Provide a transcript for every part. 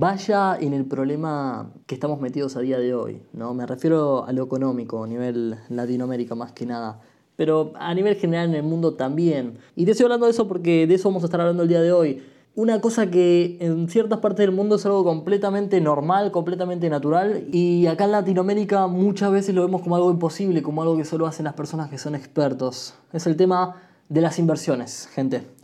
vaya en el problema que estamos metidos a día de hoy. ¿no? Me refiero a lo económico, a nivel Latinoamérica más que nada. Pero a nivel general en el mundo también. Y te estoy hablando de eso porque de eso vamos a estar hablando el día de hoy. Una cosa que en ciertas partes del mundo es algo completamente normal, completamente natural, y acá en Latinoamérica muchas veces lo vemos como algo imposible, como algo que solo hacen las personas que son expertos. Es el tema de las inversiones, gente.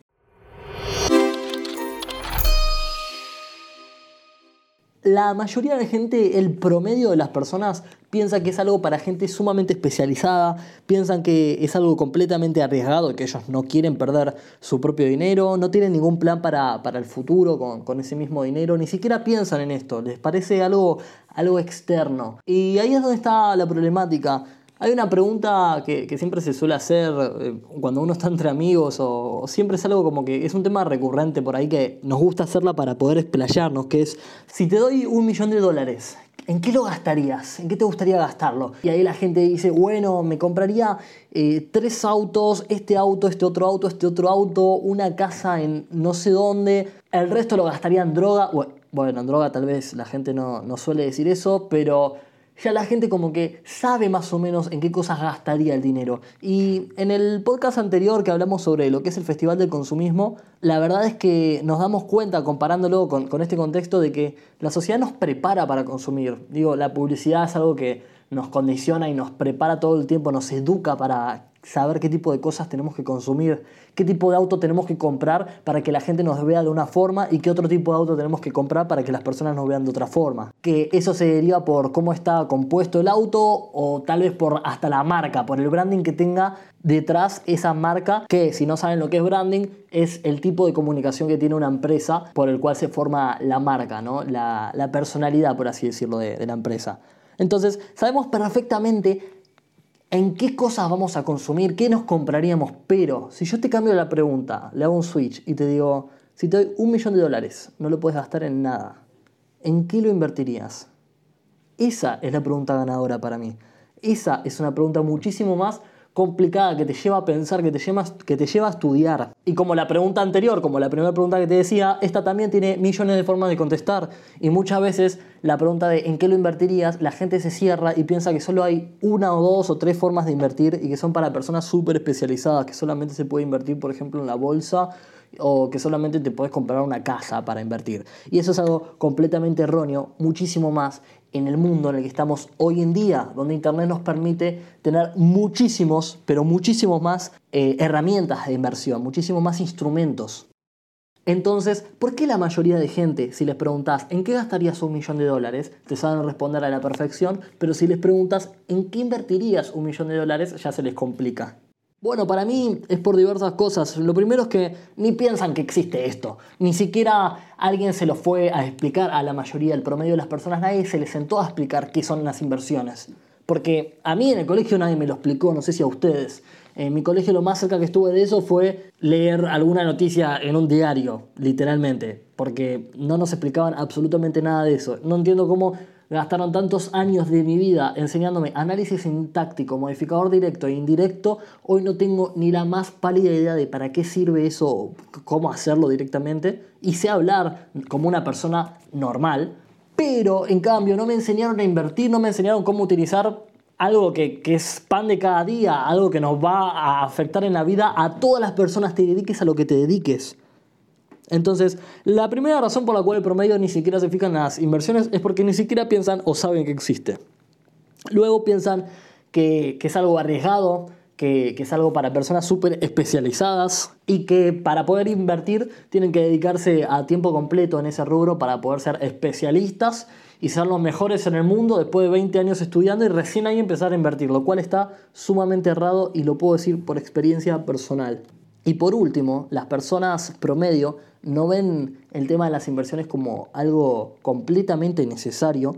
La mayoría de gente, el promedio de las personas, piensa que es algo para gente sumamente especializada, piensan que es algo completamente arriesgado, que ellos no quieren perder su propio dinero, no tienen ningún plan para, el futuro con, con, ese mismo dinero, ni siquiera piensan en esto, les parece algo, algo externo. Y ahí es donde está la problemática. Hay una pregunta que, siempre se suele hacer eh, cuando uno está entre amigos o, siempre es algo como que es un tema recurrente por ahí que nos gusta hacerla para poder explayarnos, que es, si te doy un millón de dólares, ¿en qué lo gastarías? ¿En qué te gustaría gastarlo? Y ahí la gente dice, bueno, me compraría eh, tres autos, este auto, este otro auto, este otro auto, una casa en no sé dónde, el resto lo gastaría en droga. Bueno, en droga tal vez la gente no, no suele decir eso, pero ya la gente como que sabe más o menos en qué cosas gastaría el dinero. Y en el podcast anterior que hablamos sobre lo que es el Festival del Consumismo, la verdad es que nos damos cuenta, comparándolo con, con este contexto, de que la sociedad nos prepara para consumir. Digo, la publicidad es algo que nos condiciona y nos prepara todo el tiempo, nos educa para saber qué tipo de cosas tenemos que consumir, qué tipo de auto tenemos que comprar para que la gente nos vea de una forma y qué otro tipo de auto tenemos que comprar para que las personas nos vean de otra forma. Que eso se deriva por cómo está compuesto el auto o tal vez por hasta la marca, por el branding que tenga detrás esa marca, que si no saben lo que es branding, es el tipo de comunicación que tiene una empresa por el cual se forma la marca, ¿no? la, personalidad, por así decirlo, de, la empresa. Entonces, sabemos perfectamente en qué cosas vamos a consumir, qué nos compraríamos, pero si yo te cambio la pregunta, le hago un switch y te digo, si te doy un millón de dólares, no lo puedes gastar en nada, ¿en qué lo invertirías? Esa es la pregunta ganadora para mí. Esa es una pregunta muchísimo más complicada que te lleva a pensar, que te lleva, que te lleva a estudiar. Y como la pregunta anterior, como la primera pregunta que te decía, esta también tiene millones de formas de contestar. Y muchas veces la pregunta de en qué lo invertirías, la gente se cierra y piensa que solo hay una o dos o tres formas de invertir y que son para personas súper especializadas, que solamente se puede invertir, por ejemplo, en la bolsa o que solamente te puedes comprar una casa para invertir. Y eso es algo completamente erróneo, muchísimo más en el mundo en el que estamos hoy en día, donde Internet nos permite tener muchísimos, pero muchísimos más eh, herramientas de inversión, muchísimos más instrumentos. Entonces, ¿por qué la mayoría de gente, si les preguntas en qué gastarías un millón de dólares, te saben responder a la perfección, pero si les preguntas en qué invertirías un millón de dólares, ya se les complica? Bueno, para mí es por diversas cosas. Lo primero es que ni piensan que existe esto. Ni siquiera alguien se lo fue a explicar a la mayoría, del promedio de las personas. Nadie se les sentó a explicar qué son las inversiones. Porque a mí en el colegio nadie me lo explicó, no sé si a ustedes. En mi colegio lo más cerca que estuve de eso fue leer alguna noticia en un diario, literalmente. Porque no nos explicaban absolutamente nada de eso. No entiendo cómo gastaron tantos años de mi vida enseñándome análisis sintáctico, modificador directo e indirecto, hoy no tengo ni la más pálida idea de para qué sirve eso, cómo hacerlo directamente, y sé hablar como una persona normal, pero en cambio no me enseñaron a invertir, no me enseñaron cómo utilizar algo que, que, es pan de cada día, algo que nos va a afectar en la vida a todas las personas, te dediques a lo que te dediques. Entonces, la primera razón por la cual el promedio ni siquiera se fija en las inversiones es porque ni siquiera piensan o saben que existe. Luego piensan que, es algo arriesgado, que, que, es algo para personas súper especializadas y que para poder invertir tienen que dedicarse a tiempo completo en ese rubro para poder ser especialistas y ser los mejores en el mundo después de 20 años estudiando y recién ahí empezar a invertir, lo cual está sumamente errado y lo puedo decir por experiencia personal. Y por último, las personas promedio no ven el tema de las inversiones como algo completamente necesario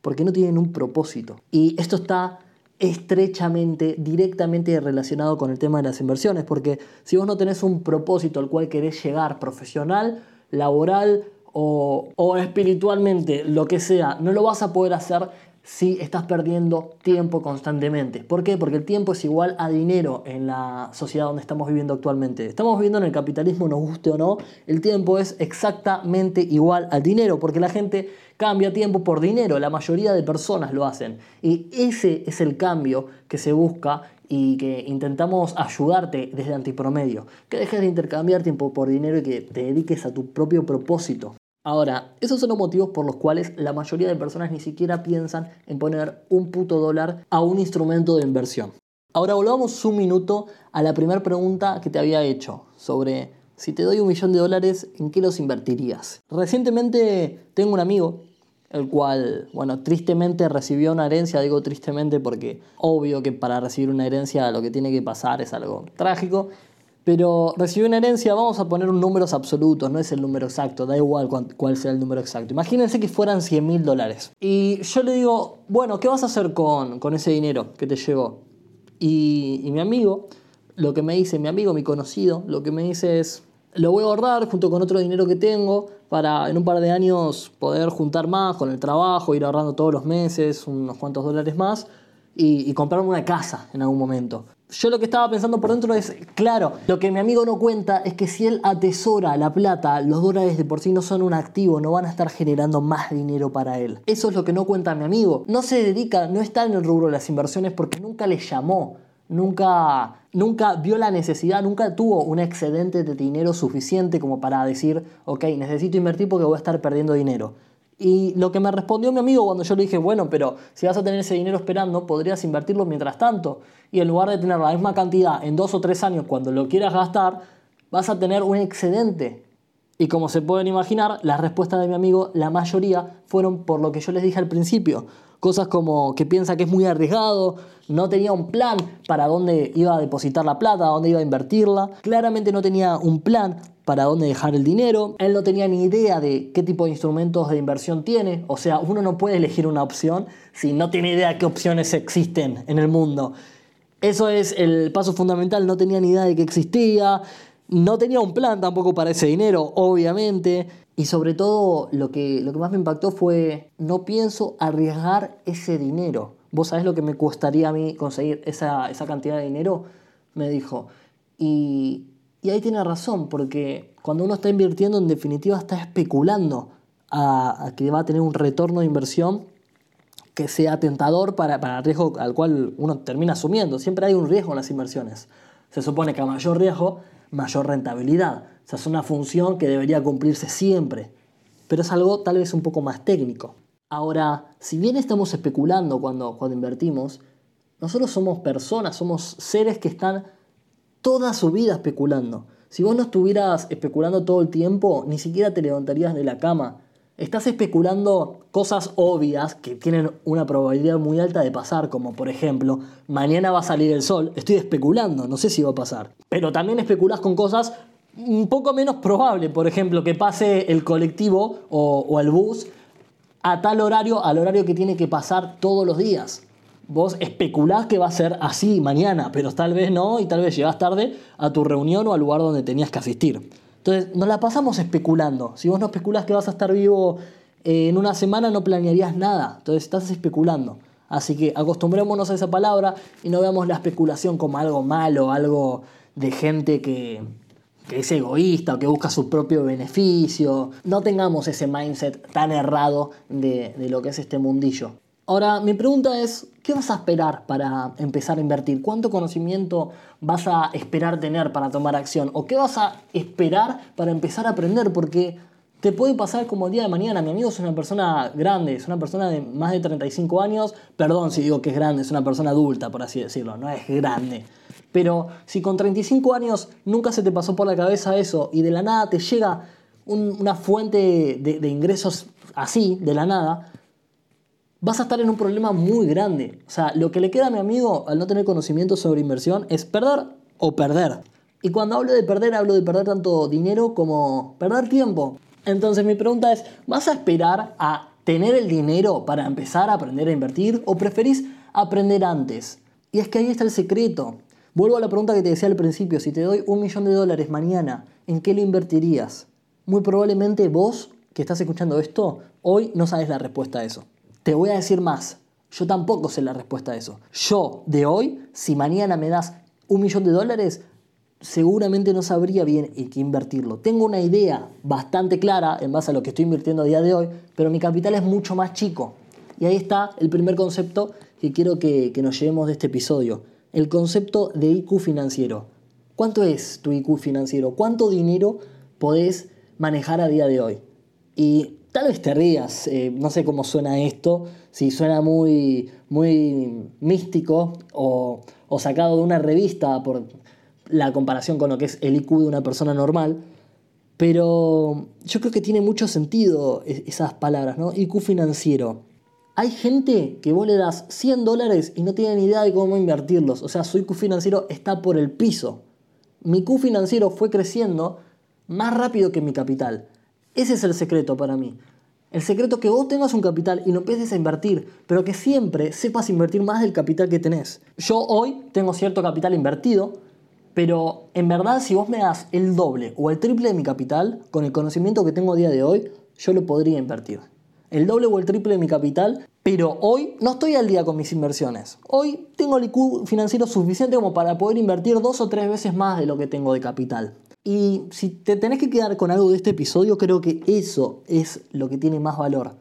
porque no tienen un propósito. Y esto está estrechamente, directamente relacionado con el tema de las inversiones, porque si vos no tenés un propósito al cual querés llegar profesional, laboral o, o espiritualmente, lo que sea, no lo vas a poder hacer si estás perdiendo tiempo constantemente. ¿Por qué? Porque el tiempo es igual a dinero en la sociedad donde estamos viviendo actualmente. Estamos viviendo en el capitalismo, nos guste o no, el tiempo es exactamente igual al dinero, porque la gente cambia tiempo por dinero, la mayoría de personas lo hacen. Y ese es el cambio que se busca y que intentamos ayudarte desde Antipromedio. Que dejes de intercambiar tiempo por dinero y que te dediques a tu propio propósito. Ahora, esos son los motivos por los cuales la mayoría de personas ni siquiera piensan en poner un puto dólar a un instrumento de inversión. Ahora volvamos un minuto a la primera pregunta que te había hecho sobre si te doy un millón de dólares, ¿en qué los invertirías? Recientemente tengo un amigo, el cual, bueno, tristemente recibió una herencia, digo tristemente porque obvio que para recibir una herencia lo que tiene que pasar es algo trágico, pero recibió una herencia, vamos a poner un números absolutos, no es el número exacto, da igual cuál sea el número exacto. Imagínense que fueran 100 mil dólares. Y yo le digo, bueno, ¿qué vas a hacer con, ese dinero que te llegó? Y, y mi amigo, lo que me dice, mi amigo, mi conocido, lo que me dice es, lo voy a ahorrar junto con otro dinero que tengo para en un par de años poder juntar más con el trabajo, ir ahorrando todos los meses unos cuantos dólares más y, y comprarme una casa en algún momento yo lo que estaba pensando por dentro es, claro, lo que mi amigo no cuenta es que si él atesora la plata, los dólares de por sí no son un activo, no van a estar generando más dinero para él. Eso es lo que no cuenta mi amigo. No se dedica, no está en el rubro de las inversiones porque nunca le llamó, nunca, nunca vio la necesidad, nunca tuvo un excedente de dinero suficiente como para decir, ok, necesito invertir porque voy a estar perdiendo dinero. Y lo que me respondió mi amigo cuando yo le dije, bueno, pero si vas a tener ese dinero esperando, podrías invertirlo mientras tanto. Y en lugar de tener la misma cantidad en dos o tres años cuando lo quieras gastar, vas a tener un excedente. Y como se pueden imaginar, las respuestas de mi amigo, la mayoría fueron por lo que yo les dije al principio. Cosas como que piensa que es muy arriesgado, no tenía un plan para dónde iba a depositar la plata, dónde iba a invertirla. Claramente no tenía un plan para dónde dejar el dinero. Él no tenía ni idea de qué tipo de instrumentos de inversión tiene. O sea, uno no puede elegir una opción si no tiene idea de qué opciones existen en el mundo. Eso es el paso fundamental. No tenía ni idea de que existía. No tenía un plan tampoco para ese dinero, obviamente. Y sobre todo lo que, lo que más me impactó fue, no pienso arriesgar ese dinero. ¿Vos sabés lo que me costaría a mí conseguir esa, esa cantidad de dinero? Me dijo. Y y ahí tiene razón, porque cuando uno está invirtiendo, en definitiva está especulando a, que va a tener un retorno de inversión que sea tentador para, para el riesgo al cual uno termina asumiendo. Siempre hay un riesgo en las inversiones. Se supone que a mayor riesgo, mayor rentabilidad. O es una función que debería cumplirse siempre. Pero es algo tal vez un poco más técnico. Ahora, si bien estamos especulando cuando, cuando invertimos, nosotros somos personas, somos seres que están toda su vida especulando. Si vos no estuvieras especulando todo el tiempo, ni siquiera te levantarías de la cama. Estás especulando cosas obvias que tienen una probabilidad muy alta de pasar, como por ejemplo, mañana va a salir el sol. Estoy especulando, no sé si va a pasar. Pero también especulas con cosas un poco menos probables, por ejemplo, que pase el colectivo o, o el bus a tal horario, al horario que tiene que pasar todos los días vos especulás que va a ser así mañana, pero tal vez no y tal vez llegás tarde a tu reunión o al lugar donde tenías que asistir. Entonces, nos la pasamos especulando. Si vos no especulás que vas a estar vivo eh, en una semana, no planearías nada. Entonces, estás especulando. Así que acostumbrémonos a esa palabra y no veamos la especulación como algo malo, algo de gente que, es egoísta o que busca su propio beneficio. No tengamos ese mindset tan errado de lo que es este mundillo. Ahora, mi pregunta es, ¿qué vas a esperar para empezar a invertir? ¿Cuánto conocimiento vas a esperar tener para tomar acción? ¿O qué vas a esperar para empezar a aprender? Porque te puede pasar como el día de mañana. Mi amigo es una persona grande, es una persona de más de 35 años. Perdón si digo que es grande, es una persona adulta, por así decirlo, no es grande. Pero si con 35 años nunca se te pasó por la cabeza eso y de la nada te llega una fuente de ingresos así, de la nada, vas a estar en un problema muy grande. O sea, lo que le queda a mi amigo al no tener conocimiento sobre inversión es perder o perder. Y cuando hablo de perder, hablo de perder tanto dinero como perder tiempo. Entonces mi pregunta es, ¿vas a esperar a tener el dinero para empezar a aprender a invertir o preferís aprender antes? Y es que ahí está el secreto. Vuelvo a la pregunta que te decía al principio, si te doy un millón de dólares mañana, ¿en qué lo invertirías? Muy probablemente vos, que estás escuchando esto, hoy no sabes la respuesta a eso. Te voy a decir más. Yo tampoco sé la respuesta a eso. Yo, de hoy, si mañana me das un millón de dólares, seguramente no sabría bien en qué invertirlo. Tengo una idea bastante clara en base a lo que estoy invirtiendo a día de hoy, pero mi capital es mucho más chico. Y ahí está el primer concepto que quiero que, nos llevemos de este episodio. El concepto de IQ financiero. ¿Cuánto es tu IQ financiero? ¿Cuánto dinero podés manejar a día de hoy? Y tal vez te rías, eh, no sé cómo suena esto, si suena muy, muy místico o, o sacado de una revista por la comparación con lo que es el IQ de una persona normal, pero yo creo que tiene mucho sentido e-, esas palabras, ¿no? IQ financiero. Hay gente que vos le das 100 dólares y no tiene ni idea de cómo invertirlos. O sea, su IQ financiero está por el piso. Mi IQ financiero fue creciendo más rápido que mi capital. Ese es el secreto para mí. El secreto es que vos tengas un capital y lo empieces a invertir, pero que siempre sepas invertir más del capital que tenés. Yo hoy tengo cierto capital invertido, pero en verdad si vos me das el doble o el triple de mi capital, con el conocimiento que tengo a día de hoy, yo lo podría invertir. El doble o el triple de mi capital, pero hoy no estoy al día con mis inversiones. Hoy tengo el IQ financiero suficiente como para poder invertir dos o tres veces más de lo que tengo de capital. Y si te tenés que quedar con algo de este episodio, creo que eso es lo que tiene más valor.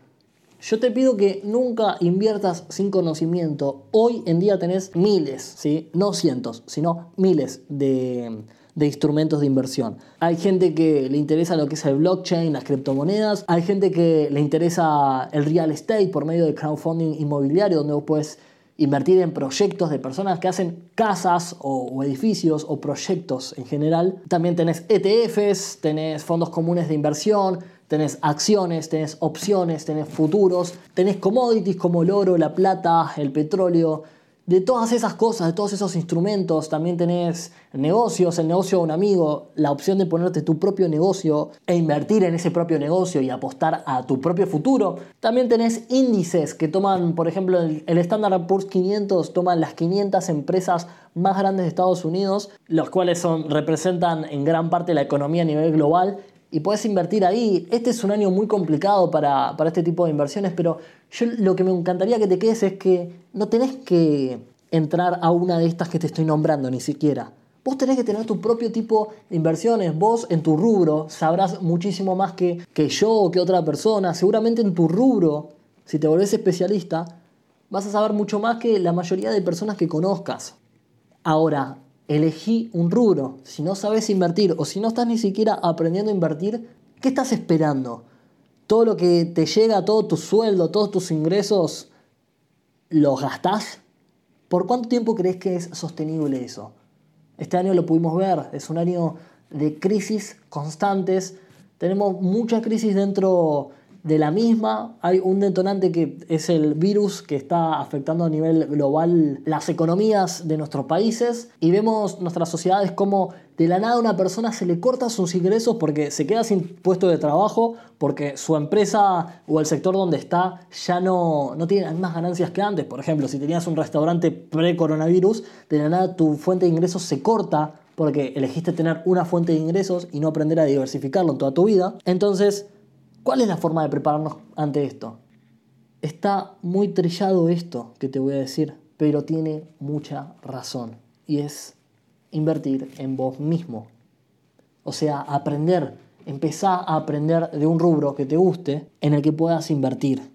Yo te pido que nunca inviertas sin conocimiento. Hoy en día tenés miles, ¿sí? no cientos, sino miles de, de instrumentos de inversión. Hay gente que le interesa lo que es el blockchain, las criptomonedas. Hay gente que le interesa el real estate por medio de crowdfunding inmobiliario, donde vos puedes invertir en proyectos de personas que hacen casas o, edificios o proyectos en general. También tenés ETFs, tenés fondos comunes de inversión, tenés acciones, tenés opciones, tenés futuros, tenés commodities como el oro, la plata, el petróleo, de todas esas cosas, de todos esos instrumentos, también tenés negocios, el negocio de un amigo, la opción de ponerte tu propio negocio e invertir en ese propio negocio y apostar a tu propio futuro. También tenés índices que toman, por ejemplo, el, Standard Poor's 500 toman las 500 empresas más grandes de Estados Unidos, los cuales son, representan en gran parte la economía a nivel global y puedes invertir ahí. Este es un año muy complicado para, para este tipo de inversiones, pero yo lo que me encantaría que te quedes es que no tenés que entrar a una de estas que te estoy nombrando ni siquiera. Vos tenés que tener tu propio tipo de inversiones. Vos en tu rubro sabrás muchísimo más que, que yo o que otra persona. Seguramente en tu rubro, si te volvés especialista, vas a saber mucho más que la mayoría de personas que conozcas. Ahora, elegí un rubro. Si no sabes invertir o si no estás ni siquiera aprendiendo a invertir, ¿qué estás esperando? todo lo que te llega, todo tu sueldo, todos tus ingresos, los gastás. ¿Por cuánto tiempo crees que es sostenible eso? Este año lo pudimos ver, es un año de crisis constantes. Tenemos mucha crisis dentro de la misma. Hay un detonante que es el virus que está afectando a nivel global las economías de nuestros países y vemos nuestras sociedades como de la nada a una persona se le corta sus ingresos porque se queda sin puesto de trabajo, porque su empresa o el sector donde está ya no, no tiene las ganancias que antes. Por ejemplo, si tenías un restaurante pre-coronavirus, de la nada tu fuente de ingresos se corta porque elegiste tener una fuente de ingresos y no aprender a diversificarlo en toda tu vida. Entonces, ¿Cuál es la forma de prepararnos ante esto? Está muy trillado esto que te voy a decir, pero tiene mucha razón. Y es invertir en vos mismo. O sea, aprender, empezar a aprender de un rubro que te guste en el que puedas invertir.